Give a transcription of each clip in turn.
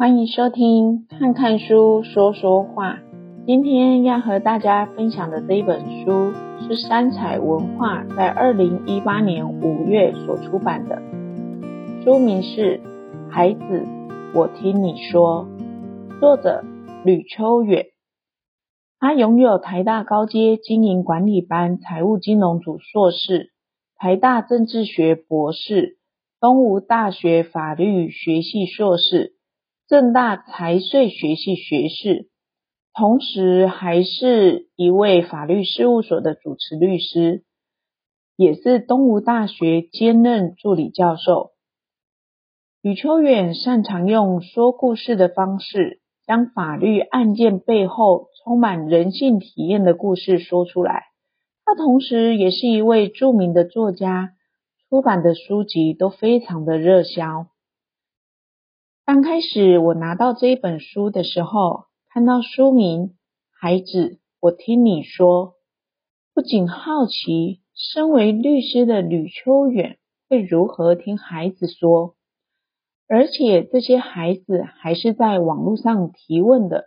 欢迎收听看看书说说话。今天要和大家分享的这一本书是三采文化在二零一八年五月所出版的，书名是《孩子，我听你说》，作者吕秋远。他拥有台大高阶经营管理班财务金融组硕士，台大政治学博士，东吴大学法律学系硕士。正大财税学系学士，同时还是一位法律事务所的主持律师，也是东吴大学兼任助理教授。吕秋远擅长用说故事的方式，将法律案件背后充满人性体验的故事说出来。他同时也是一位著名的作家，出版的书籍都非常的热销。刚开始我拿到这一本书的时候，看到书名《孩子，我听你说》，不仅好奇，身为律师的吕秋远会如何听孩子说，而且这些孩子还是在网络上提问的，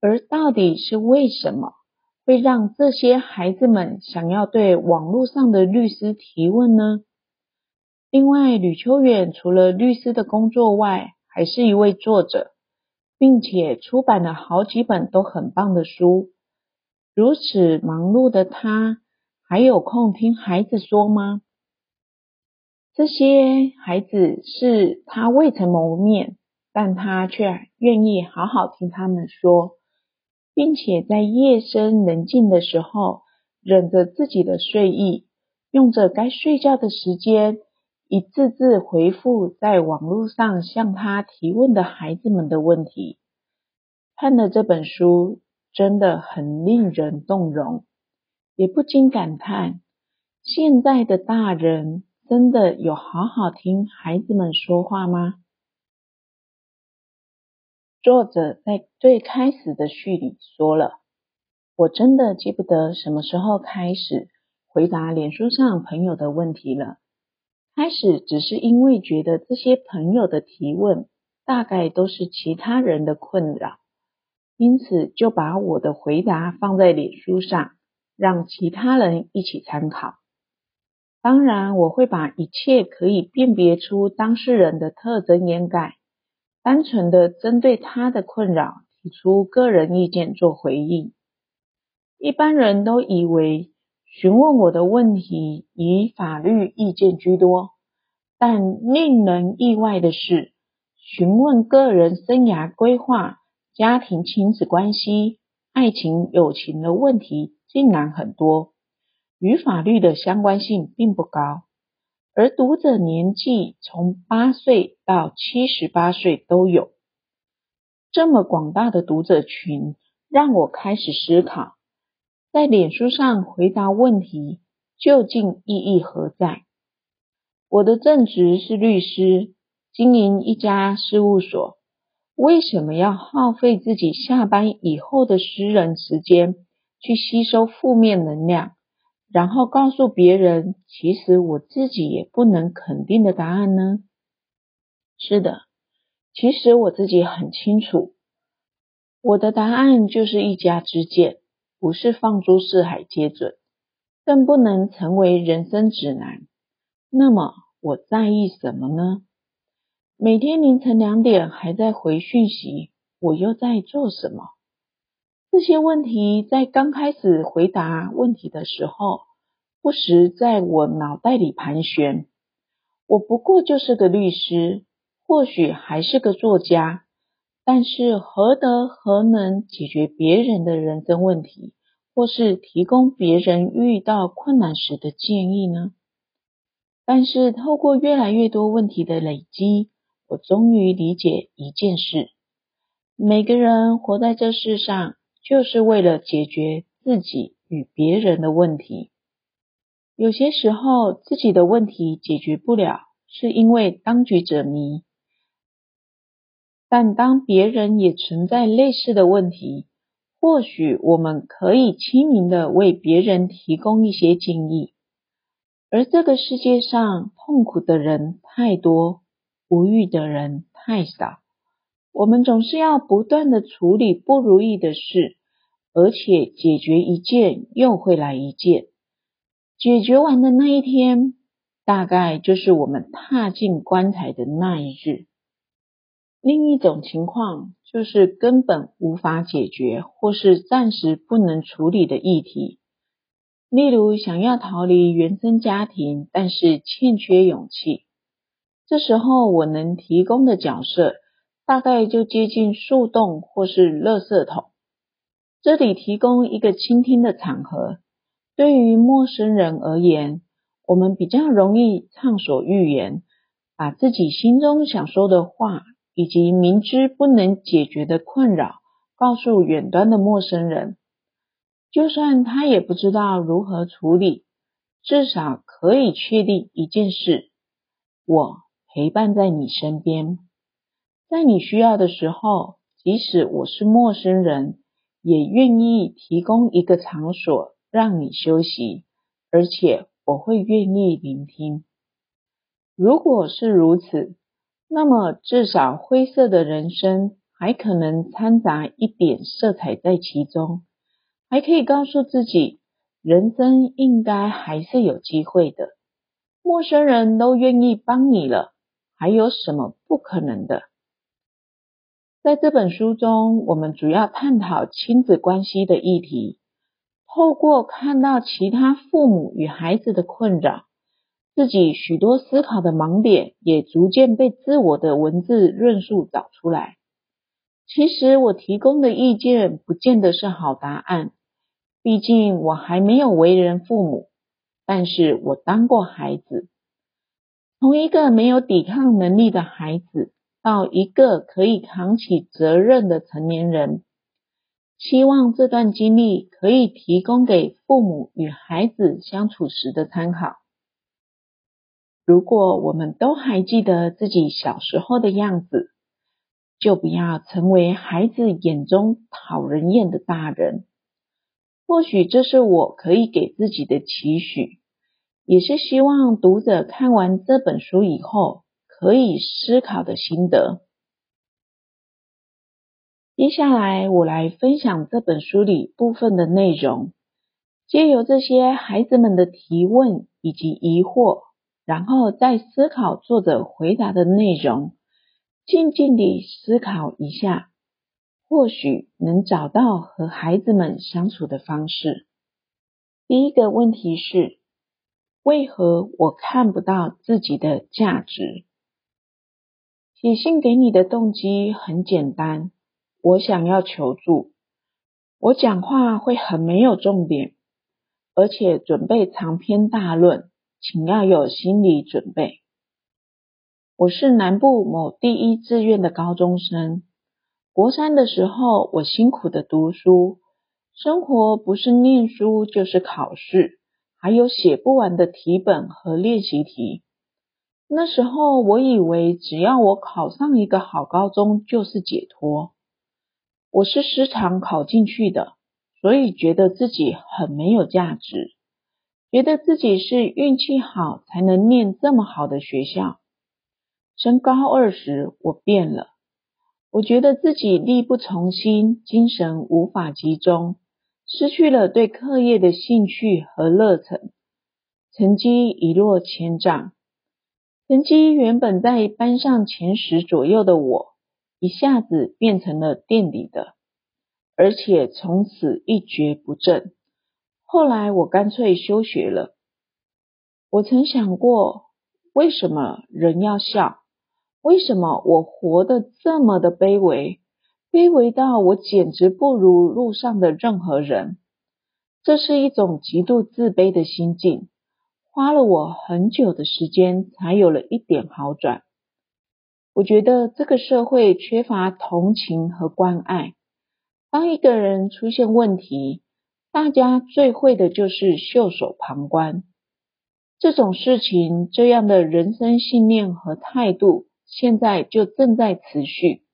而到底是为什么会让这些孩子们想要对网络上的律师提问呢？另外，吕秋远除了律师的工作外，还是一位作者，并且出版了好几本都很棒的书。如此忙碌的他，还有空听孩子说吗？这些孩子是他未曾谋面，但他却愿意好好听他们说，并且在夜深人静的时候，忍着自己的睡意，用着该睡觉的时间。一字字回复在网络上向他提问的孩子们的问题，看了这本书真的很令人动容，也不禁感叹：现在的大人真的有好好听孩子们说话吗？作者在最开始的序里说了：“我真的记不得什么时候开始回答脸书上朋友的问题了。”开始只是因为觉得这些朋友的提问大概都是其他人的困扰，因此就把我的回答放在脸书上，让其他人一起参考。当然，我会把一切可以辨别出当事人的特征掩盖，单纯的针对他的困扰提出个人意见做回应。一般人都以为，询问我的问题以法律意见居多，但令人意外的是，询问个人生涯规划、家庭亲子关系、爱情友情的问题竟然很多，与法律的相关性并不高，而读者年纪从八岁到七十八岁都有。这么广大的读者群，让我开始思考。在脸书上回答问题究竟意义何在？我的正职是律师，经营一家事务所，为什么要耗费自己下班以后的私人时间去吸收负面能量，然后告诉别人，其实我自己也不能肯定的答案呢？是的，其实我自己很清楚，我的答案就是一家之见。不是放诸四海皆准，更不能成为人生指南。那么我在意什么呢？每天凌晨两点还在回讯息，我又在做什么？这些问题在刚开始回答问题的时候，不时在我脑袋里盘旋。我不过就是个律师，或许还是个作家。但是何德何能解决别人的人生问题，或是提供别人遇到困难时的建议呢？但是透过越来越多问题的累积，我终于理解一件事：每个人活在这世上，就是为了解决自己与别人的问题。有些时候自己的问题解决不了，是因为当局者迷。但当别人也存在类似的问题，或许我们可以亲民的为别人提供一些建议。而这个世界上痛苦的人太多，无欲的人太少，我们总是要不断的处理不如意的事，而且解决一件又会来一件。解决完的那一天，大概就是我们踏进棺材的那一日。另一种情况就是根本无法解决，或是暂时不能处理的议题。例如，想要逃离原生家庭，但是欠缺勇气。这时候，我能提供的角色，大概就接近树洞或是垃圾桶。这里提供一个倾听的场合。对于陌生人而言，我们比较容易畅所欲言，把自己心中想说的话，以及明知不能解决的困扰，告诉远端的陌生人。就算他也不知道如何处理，至少可以确定一件事：我陪伴在你身边，在你需要的时候，即使我是陌生人，也愿意提供一个场所。让你休息，而且我会愿意聆听。如果是如此，那么至少灰色的人生还可能掺杂一点色彩在其中，还可以告诉自己，人生应该还是有机会的。陌生人都愿意帮你了，还有什么不可能的？在这本书中，我们主要探讨亲子关系的议题。透过看到其他父母与孩子的困扰，自己许多思考的盲点也逐渐被自我的文字论述找出来。其实我提供的意见不见得是好答案，毕竟我还没有为人父母，但是我当过孩子，从一个没有抵抗能力的孩子到一个可以扛起责任的成年人。希望这段经历可以提供给父母与孩子相处时的参考。如果我们都还记得自己小时候的样子，就不要成为孩子眼中讨人厌的大人。或许这是我可以给自己的期许，也是希望读者看完这本书以后可以思考的心得。接下来，我来分享这本书里部分的内容，借由这些孩子们的提问以及疑惑，然后再思考作者回答的内容，静静地思考一下，或许能找到和孩子们相处的方式。第一个问题是：为何我看不到自己的价值？写信给你的动机很简单。我想要求助，我讲话会很没有重点，而且准备长篇大论，请要有心理准备。我是南部某第一志愿的高中生，国三的时候，我辛苦的读书，生活不是念书就是考试，还有写不完的题本和练习题。那时候我以为只要我考上一个好高中就是解脱。我是时常考进去的，所以觉得自己很没有价值，觉得自己是运气好才能念这么好的学校。升高二时，我变了，我觉得自己力不从心，精神无法集中，失去了对课业的兴趣和热忱，成绩一落千丈。成绩原本在班上前十左右的我，一下子变成了垫底的，而且从此一蹶不振。后来我干脆休学了。我曾想过，为什么人要笑？为什么我活得这么的卑微？卑微到我简直不如路上的任何人。这是一种极度自卑的心境，花了我很久的时间才有了一点好转。我觉得这个社会缺乏同情和关爱。当一个人出现问题，大家最会的就是袖手旁观。这种事情，这样的人生信念和态度，现在就正在持续。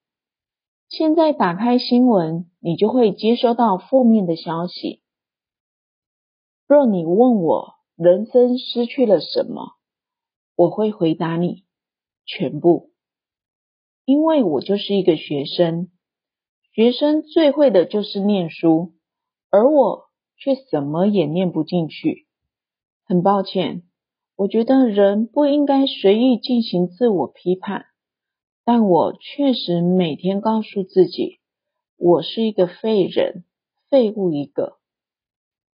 现在打开新闻，你就会接收到负面的消息。若你问我人生失去了什么，我会回答你：全部。因为我就是一个学生，学生最会的就是念书，而我却什么也念不进去。很抱歉，我觉得人不应该随意进行自我批判，但我确实每天告诉自己，我是一个废人，废物一个。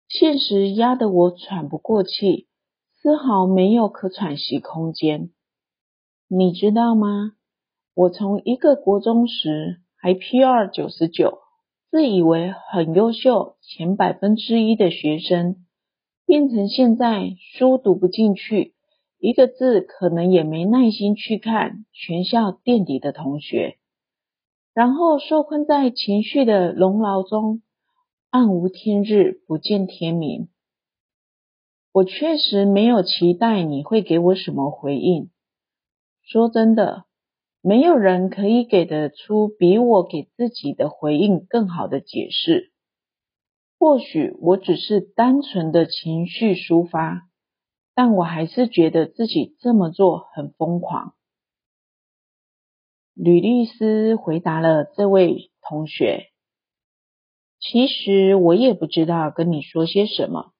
现实压得我喘不过气，丝毫没有可喘息空间。你知道吗？我从一个国中时还 P 二九十九，自以为很优秀，前百分之一的学生，变成现在书读不进去，一个字可能也没耐心去看，全校垫底的同学，然后受困在情绪的笼牢中，暗无天日，不见天明。我确实没有期待你会给我什么回应。说真的。没有人可以给得出比我给自己的回应更好的解释。或许我只是单纯的情绪抒发，但我还是觉得自己这么做很疯狂。吕律师回答了这位同学：“其实我也不知道跟你说些什么，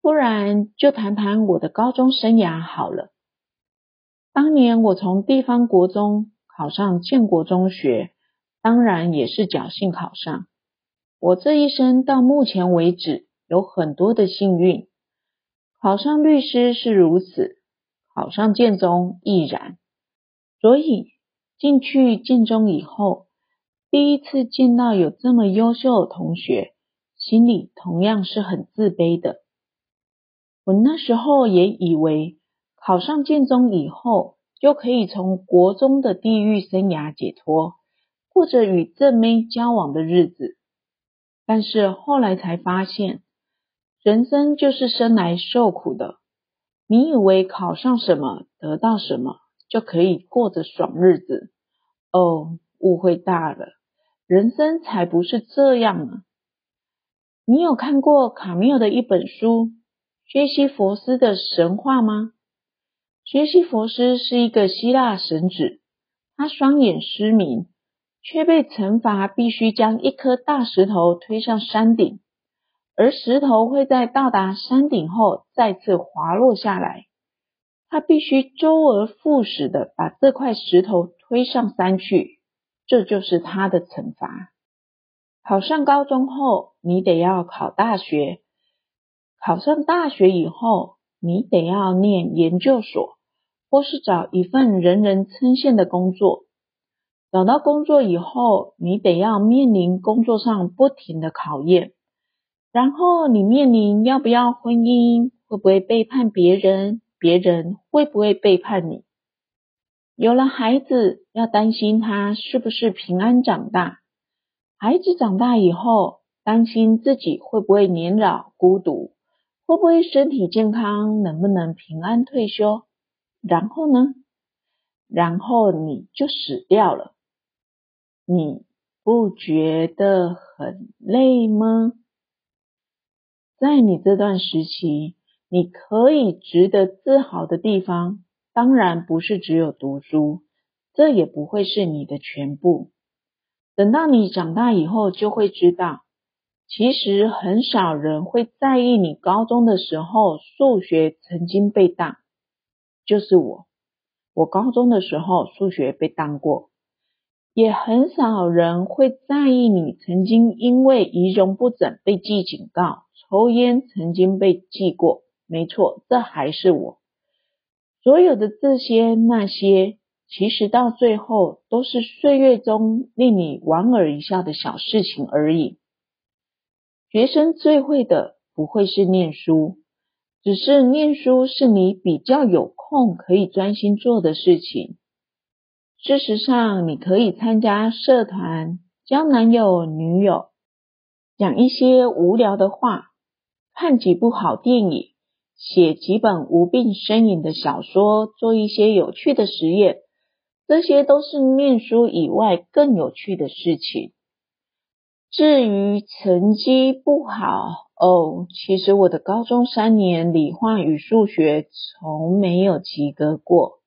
不然就谈谈我的高中生涯好了。”当年我从地方国中考上建国中学，当然也是侥幸考上。我这一生到目前为止有很多的幸运，考上律师是如此，考上建中亦然。所以进去建中以后，第一次见到有这么优秀的同学，心里同样是很自卑的。我那时候也以为。考上建中以后，就可以从国中的地狱生涯解脱，过着与正妹交往的日子。但是后来才发现，人生就是生来受苦的。你以为考上什么，得到什么，就可以过着爽日子？哦，误会大了，人生才不是这样呢。你有看过卡缪的一本书《薛西佛斯的神话》吗？学习佛斯是一个希腊神子，他双眼失明，却被惩罚必须将一颗大石头推上山顶，而石头会在到达山顶后再次滑落下来。他必须周而复始的把这块石头推上山去，这就是他的惩罚。考上高中后，你得要考大学；考上大学以后，你得要念研究所，或是找一份人人称羡的工作。找到工作以后，你得要面临工作上不停的考验。然后你面临要不要婚姻，会不会背叛别人，别人会不会背叛你。有了孩子，要担心他是不是平安长大。孩子长大以后，担心自己会不会年老孤独。会不会身体健康？能不能平安退休？然后呢？然后你就死掉了。你不觉得很累吗？在你这段时期，你可以值得自豪的地方，当然不是只有读书，这也不会是你的全部。等到你长大以后，就会知道。其实很少人会在意你高中的时候数学曾经被当，就是我，我高中的时候数学被当过，也很少人会在意你曾经因为仪容不整被记警告，抽烟曾经被记过，没错，这还是我。所有的这些那些，其实到最后都是岁月中令你莞尔一笑的小事情而已。学生最会的不会是念书，只是念书是你比较有空可以专心做的事情。事实上，你可以参加社团、交男友女友、讲一些无聊的话、看几部好电影、写几本无病呻吟的小说、做一些有趣的实验，这些都是念书以外更有趣的事情。至于成绩不好哦，其实我的高中三年理化与数学从没有及格过。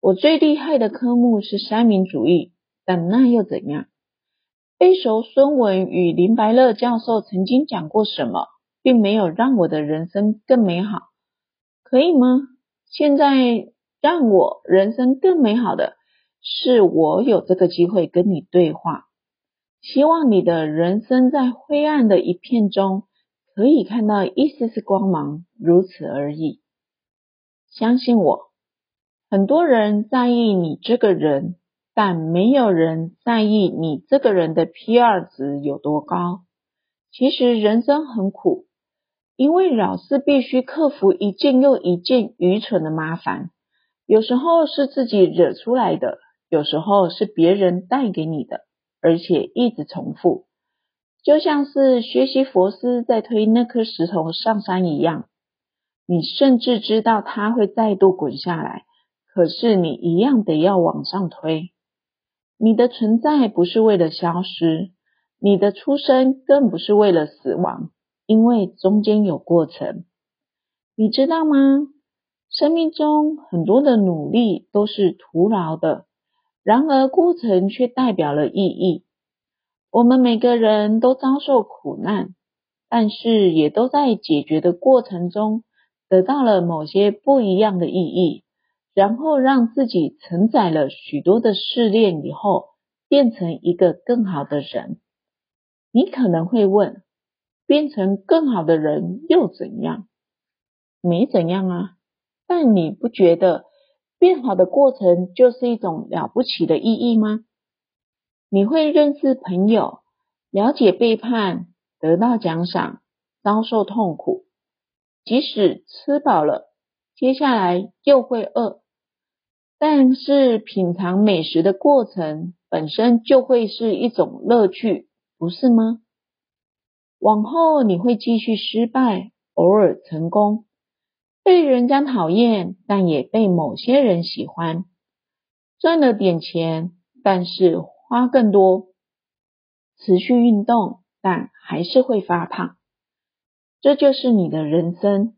我最厉害的科目是三民主义，但那又怎样？背熟孙文与林白乐教授曾经讲过什么，并没有让我的人生更美好，可以吗？现在让我人生更美好的是，我有这个机会跟你对话。希望你的人生在灰暗的一片中，可以看到一丝丝光芒，如此而已。相信我，很多人在意你这个人。但没有人在意你这个人的 P 二值有多高。其实人生很苦，因为老是必须克服一件又一件愚蠢的麻烦。有时候是自己惹出来的，有时候是别人带给你的，而且一直重复。就像是学习佛斯在推那颗石头上山一样，你甚至知道它会再度滚下来，可是你一样得要往上推。你的存在不是为了消失，你的出生更不是为了死亡，因为中间有过程。你知道吗？生命中很多的努力都是徒劳的，然而过程却代表了意义。我们每个人都遭受苦难，但是也都在解决的过程中得到了某些不一样的意义。然后让自己承载了许多的试炼以后，变成一个更好的人。你可能会问，变成更好的人又怎样？没怎样啊。但你不觉得变好的过程就是一种了不起的意义吗？你会认识朋友，了解背叛，得到奖赏，遭受痛苦，即使吃饱了，接下来又会饿。但是品尝美食的过程本身就会是一种乐趣，不是吗？往后你会继续失败，偶尔成功，被人家讨厌，但也被某些人喜欢，赚了点钱，但是花更多，持续运动，但还是会发胖。这就是你的人生，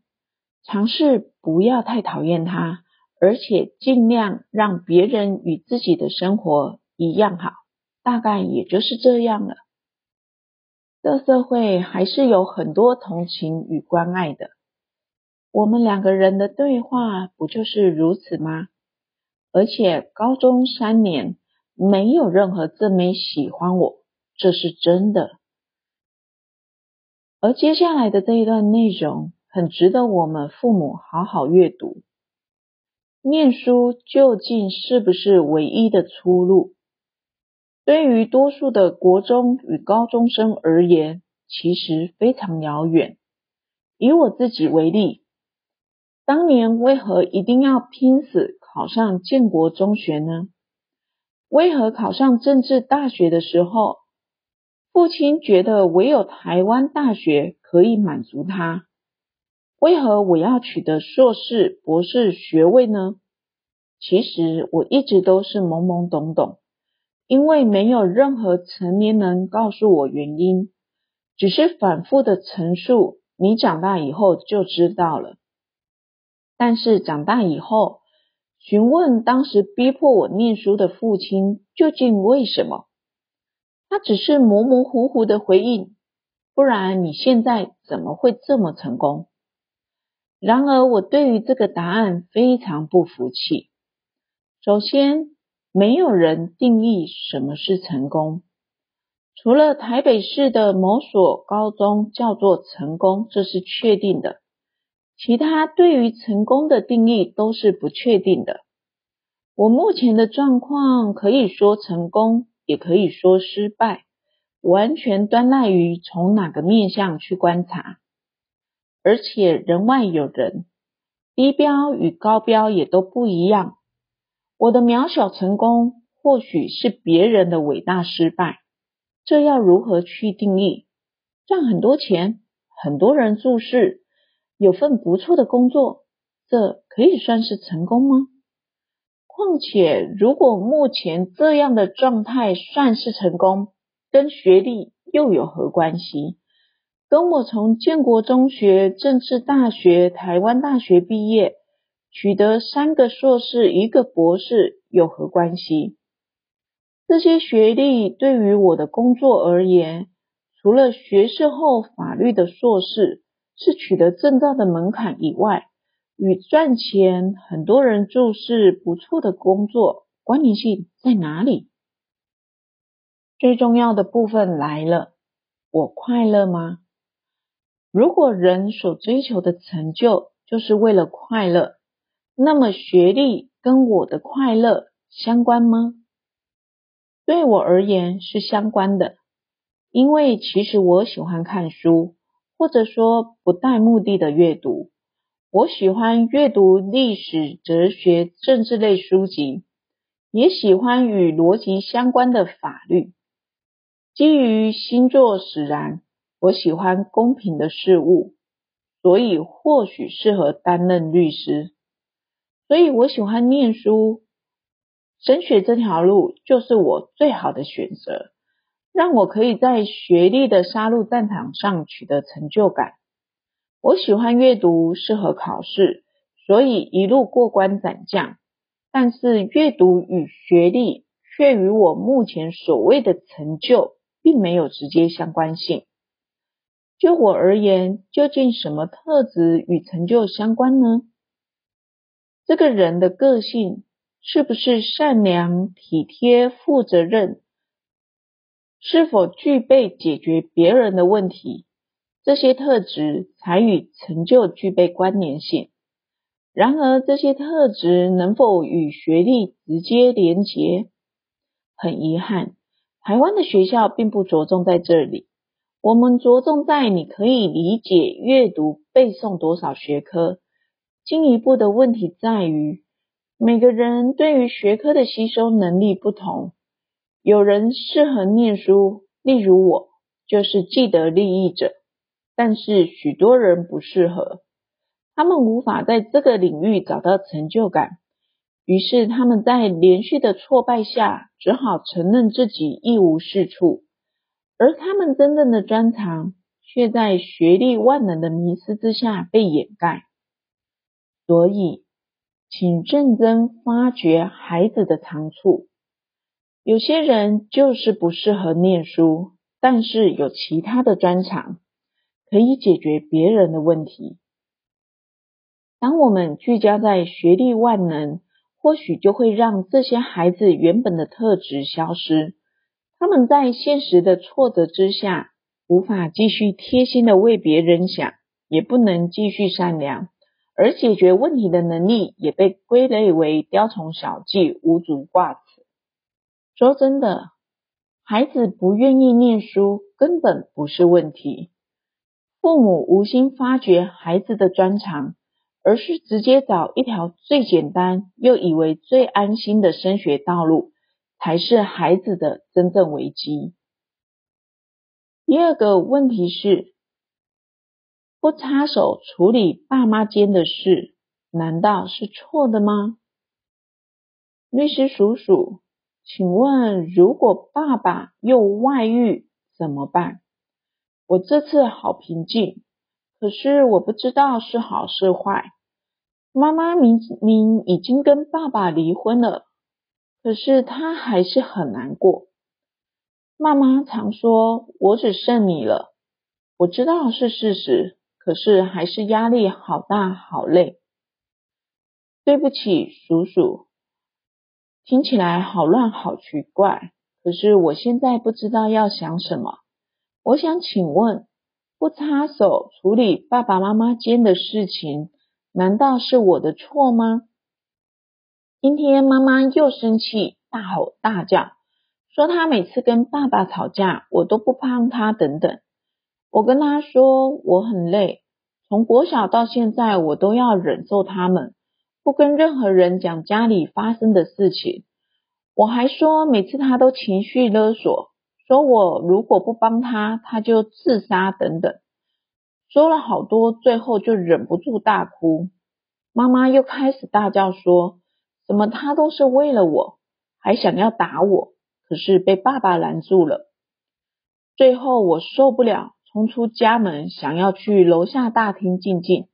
尝试不要太讨厌它。而且尽量让别人与自己的生活一样好，大概也就是这样了。这社会还是有很多同情与关爱的。我们两个人的对话不就是如此吗？而且高中三年没有任何证明喜欢我，这是真的。而接下来的这一段内容很值得我们父母好好阅读。念书究竟是不是唯一的出路？对于多数的国中与高中生而言，其实非常遥远。以我自己为例，当年为何一定要拼死考上建国中学呢？为何考上政治大学的时候，父亲觉得唯有台湾大学可以满足他？为何我要取得硕士、博士学位呢？其实我一直都是懵懵懂懂，因为没有任何成年人告诉我原因，只是反复的陈述，你长大以后就知道了。但是长大以后，询问当时逼迫我念书的父亲究竟为什么，他只是模模糊糊的回应，不然你现在怎么会这么成功？然而，我对于这个答案非常不服气。首先，没有人定义什么是成功，除了台北市的某所高中叫做成功，这是确定的。其他对于成功的定义都是不确定的。我目前的状况可以说成功，也可以说失败，完全端赖于从哪个面向去观察。而且人外有人，低标与高标也都不一样。我的渺小成功，或许是别人的伟大失败。这要如何去定义？赚很多钱，很多人注视，有份不错的工作，这可以算是成功吗？况且，如果目前这样的状态算是成功，跟学历又有何关系？跟我从建国中学、政治大学、台湾大学毕业，取得三个硕士、一个博士有何关系？这些学历对于我的工作而言，除了学士后法律的硕士是取得证照的门槛以外，与赚钱、很多人注视、不错的工作关联性在哪里？最重要的部分来了，我快乐吗？如果人所追求的成就就是为了快乐，那么学历跟我的快乐相关吗？对我而言是相关的，因为其实我喜欢看书，或者说不带目的的阅读。我喜欢阅读历史、哲学、政治类书籍，也喜欢与逻辑相关的法律。基于星座使然，我喜欢公平的事物，所以或许适合担任律师。所以我喜欢念书，升学这条路就是我最好的选择，让我可以在学历的杀戮战场上取得成就感。我喜欢阅读，适合考试，所以一路过关斩将。但是阅读与学历却与我目前所谓的成就并没有直接相关性。就我而言，究竟什么特质与成就相关呢？这个人的个性是不是善良、体贴、负责任？是否具备解决别人的问题？这些特质才与成就具备关联性。然而，这些特质能否与学历直接连结？很遗憾，台湾的学校并不着重在这里。我们着重在你可以理解、阅读、背诵多少学科。进一步的问题在于，每个人对于学科的吸收能力不同。有人适合念书，例如我，就是既得利益者。但是许多人不适合，他们无法在这个领域找到成就感，于是他们在连续的挫败下，只好承认自己一无是处，而他们真正的专长却在学历万能的迷思之下被掩盖。所以，请认真发掘孩子的长处。有些人就是不适合念书，但是有其他的专长。可以解决别人的问题。当我们聚焦在学历万能，或许就会让这些孩子原本的特质消失。他们在现实的挫折之下，无法继续贴心的为别人想，也不能继续善良，而解决问题的能力也被归类为雕虫小技、无足挂齿。说真的，孩子不愿意念书，根本不是问题。父母无心发掘孩子的专长，而是直接找一条最简单又以为最安心的升学道路，才是孩子的真正危机。第二个问题是，不插手处理爸妈间的事，难道是错的吗？律师叔叔，请问，如果爸爸又外遇怎么办？我这次好平静，可是我不知道是好是坏。妈妈明明已经跟爸爸离婚了，可是她还是很难过。妈妈常说我只剩你了，我知道是事实，可是还是压力好大好累。对不起，叔叔，听起来好乱好奇怪，可是我现在不知道要想什么。我想请问，不插手处理爸爸妈妈间的事情，难道是我的错吗？今天妈妈又生气，大吼大叫，说她每次跟爸爸吵架，我都不帮她等等。我跟她说我很累，从国小到现在，我都要忍受他们，不跟任何人讲家里发生的事情。我还说每次他都情绪勒索。说我如果不帮他，他就自杀等等，说了好多，最后就忍不住大哭。妈妈又开始大叫说，怎么他都是为了我，还想要打我，可是被爸爸拦住了。最后我受不了，冲出家门，想要去楼下大厅静静。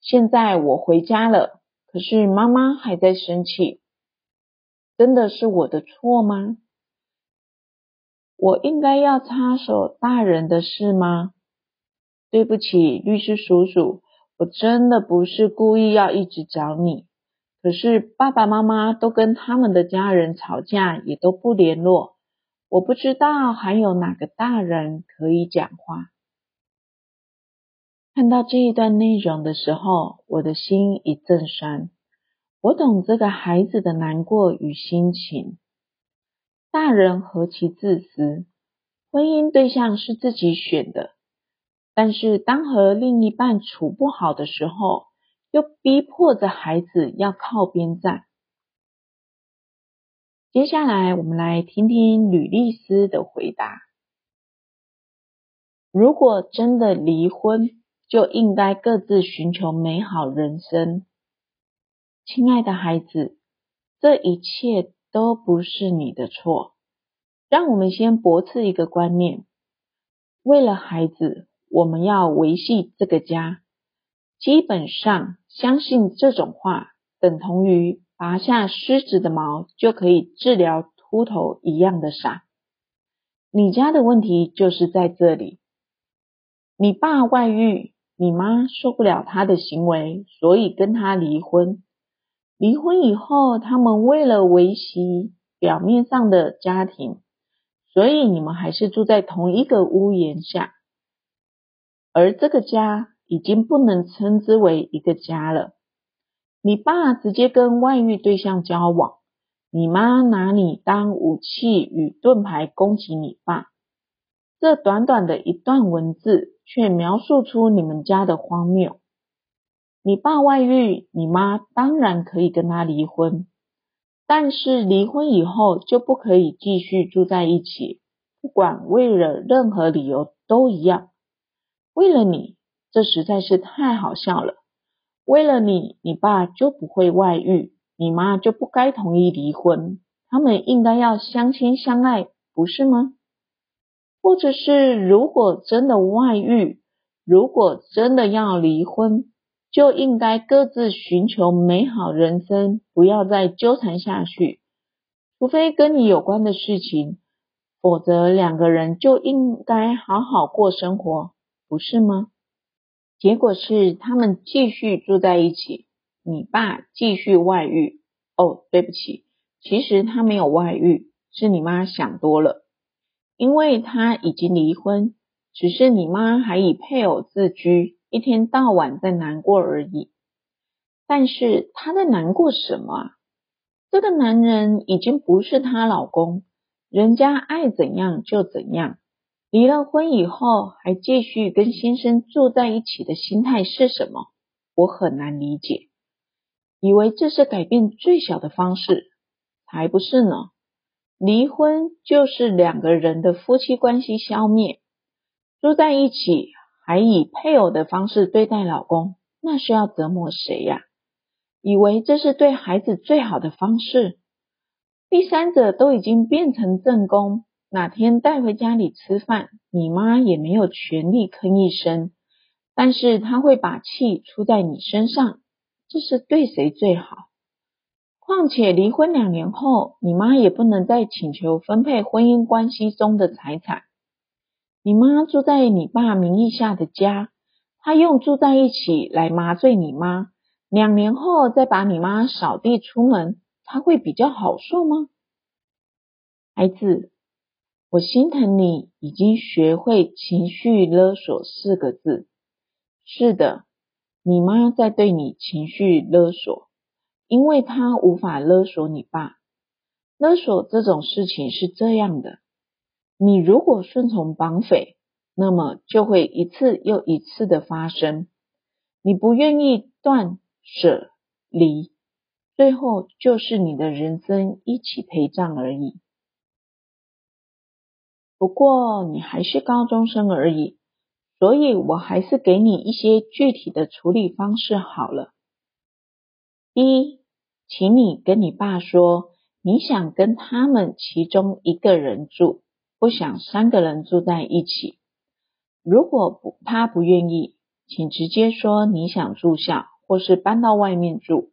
现在我回家了，可是妈妈还在生气，真的是我的错吗？我应该要插手大人的事吗？对不起，律师叔叔，我真的不是故意要一直找你。可是爸爸妈妈都跟他们的家人吵架，也都不联络。我不知道还有哪个大人可以讲话。看到这一段内容的时候，我的心一阵酸。我懂这个孩子的难过与心情。大人何其自私，婚姻对象是自己选的，但是当和另一半处不好的时候，又逼迫着孩子要靠边站。接下来，我们来听听吕律师的回答。如果真的离婚，就应该各自寻求美好人生。亲爱的孩子，这一切都不是你的错。让我们先驳斥一个观念：为了孩子，我们要维系这个家。基本上，相信这种话，等同于拔下狮子的毛就可以治疗秃头一样的傻。你家的问题就是在这里。你爸外遇，你妈受不了他的行为，所以跟他离婚。离婚以后，他们为了维系表面上的家庭，所以你们还是住在同一个屋檐下，而这个家。已经不能称之为一个家了。你爸直接跟外遇对象交往，你妈拿你当武器与盾牌攻击你爸。这短短的一段文字，却描述出你们家的荒谬。你爸外遇，你妈当然可以跟他离婚，但是离婚以后就不可以继续住在一起，不管为了任何理由都一样。为了你。这实在是太好笑了。为了你，你爸就不会外遇，你妈就不该同意离婚。他们应该要相亲相爱，不是吗？或者是，如果真的外遇，如果真的要离婚，就应该各自寻求美好人生，不要再纠缠下去。除非跟你有关的事情，否则两个人就应该好好过生活，不是吗？结果是他们继续住在一起，你爸继续外遇。哦，对不起，其实他没有外遇，是你妈想多了，因为他已经离婚，只是你妈还以配偶自居，一天到晚在难过而已。但是她在难过什么啊？这个男人已经不是她老公，人家爱怎样就怎样。离了婚以后还继续跟先生住在一起的心态是什么？我很难理解。以为这是改变最小的方式，才不是呢。离婚就是两个人的夫妻关系消灭，住在一起还以配偶的方式对待老公，那是要折磨谁呀？以为这是对孩子最好的方式。第三者都已经变成正宫。哪天带回家里吃饭，你妈也没有权利吭一声，但是她会把气出在你身上，这是对谁最好？况且离婚两年后，你妈也不能再请求分配婚姻关系中的财产。你妈住在你爸名义下的家，她用住在一起来麻醉你妈，两年后再把你妈扫地出门，她会比较好受吗？孩子。我心疼你已经学会情绪勒索四个字。是的，你妈在对你情绪勒索，因为他无法勒索你爸。勒索这种事情是这样的：你如果顺从绑匪，那么就会一次又一次的发生。你不愿意断舍离，最后就是你的人生一起陪葬而已。不过你还是高中生而已，所以我还是给你一些具体的处理方式好了。一，请你跟你爸说，你想跟他们其中一个人住，不想三个人住在一起。如果不，他不愿意，请直接说你想住校，或是搬到外面住，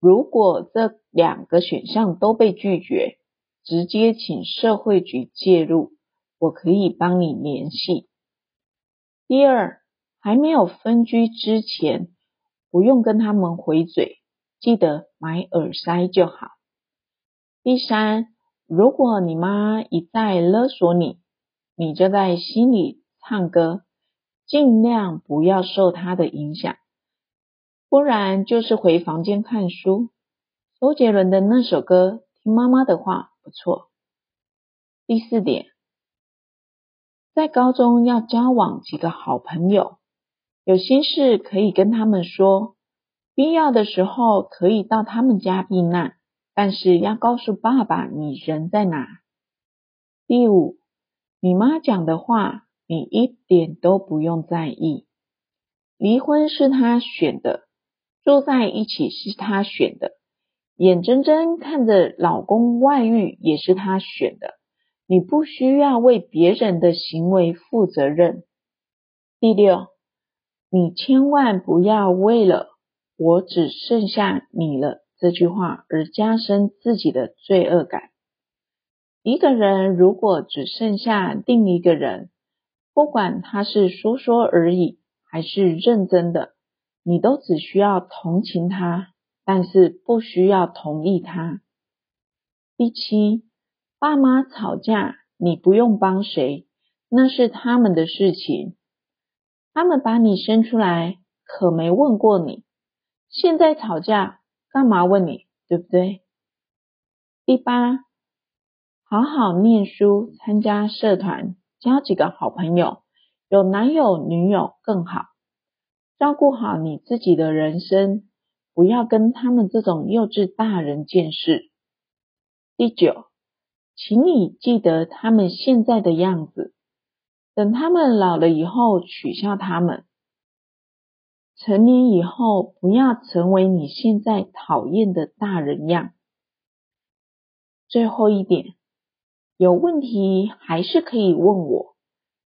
如果这两个选项都被拒绝，直接请社会局介入，我可以帮你联系。第二，还没有分居之前，不用跟他们回嘴，记得买耳塞就好。第三，如果你妈一再勒索你，你就在心里唱歌，尽量不要受她的影响，不然就是回房间看书。周杰伦的那首歌，听妈妈的话不错。第四点，在高中要交往几个好朋友，有心事可以跟他们说，必要的时候可以到他们家避难。但是要告诉爸爸你人在哪。第五，你妈讲的话你一点都不用在意。离婚是她选的，住在一起是她选的，眼睁睁看着老公外遇也是她选的。你不需要为别人的行为负责任。第六，你千万不要为了我只剩下你了。这句话而加深自己的罪恶感。一个人如果只剩下另一个人，不管他是说说而已，还是认真的，你都只需要同情他，但是不需要同意他。第七，爸妈吵架，你不用帮谁，那是他们的事情。他们把你生出来，可没问过你。现在吵架。干嘛问你，对不对？第八，好好念书，参加社团，交几个好朋友，有男友女友更好，照顾好你自己的人生，不要跟他们这种幼稚大人见识。第九，请你记得他们现在的样子，等他们老了以后，取笑他们。成年以后，不要成为你现在讨厌的大人样。最后一点，有问题还是可以问我，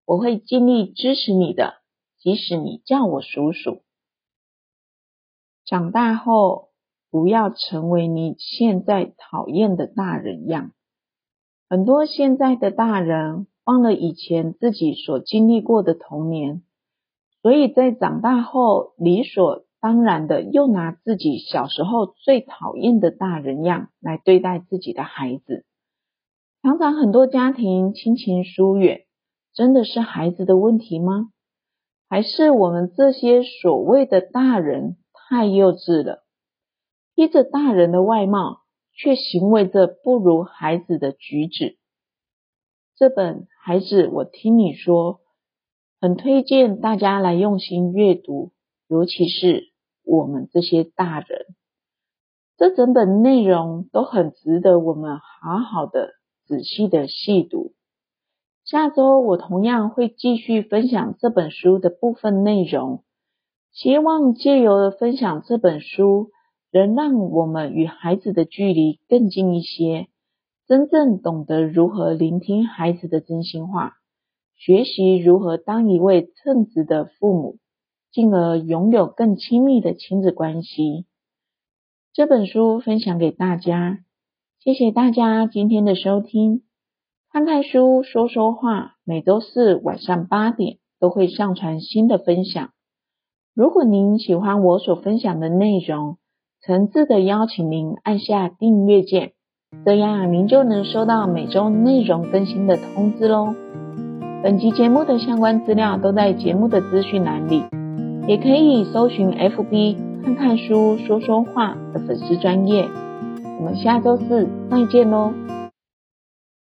我会尽力支持你的，即使你叫我叔叔。长大后，不要成为你现在讨厌的大人样。很多现在的大人忘了以前自己所经历过的童年。所以在长大后，理所当然的又拿自己小时候最讨厌的大人样来对待自己的孩子，常常很多家庭亲情疏远，真的是孩子的问题吗？还是我们这些所谓的大人太幼稚了，披着大人的外貌，却行为着不如孩子的举止？这本孩子，我听你说。很推荐大家来用心阅读，尤其是我们这些大人，这整本内容都很值得我们好好的仔细的细读。下周我同样会继续分享这本书的部分内容，希望借由分享这本书，能让我们与孩子的距离更近一些，真正懂得如何聆听孩子的真心话。学习如何当一位称职的父母，进而拥有更亲密的亲子关系。这本书分享给大家，谢谢大家今天的收听。看看书，说说话，每周四晚上八点都会上传新的分享。如果您喜欢我所分享的内容，诚挚的邀请您按下订阅键，这样您就能收到每周内容更新的通知喽。本集节目的相关资料都在节目的资讯栏里，也可以搜寻 FB 看看书说说话的粉丝专业。我们下周四再见喽！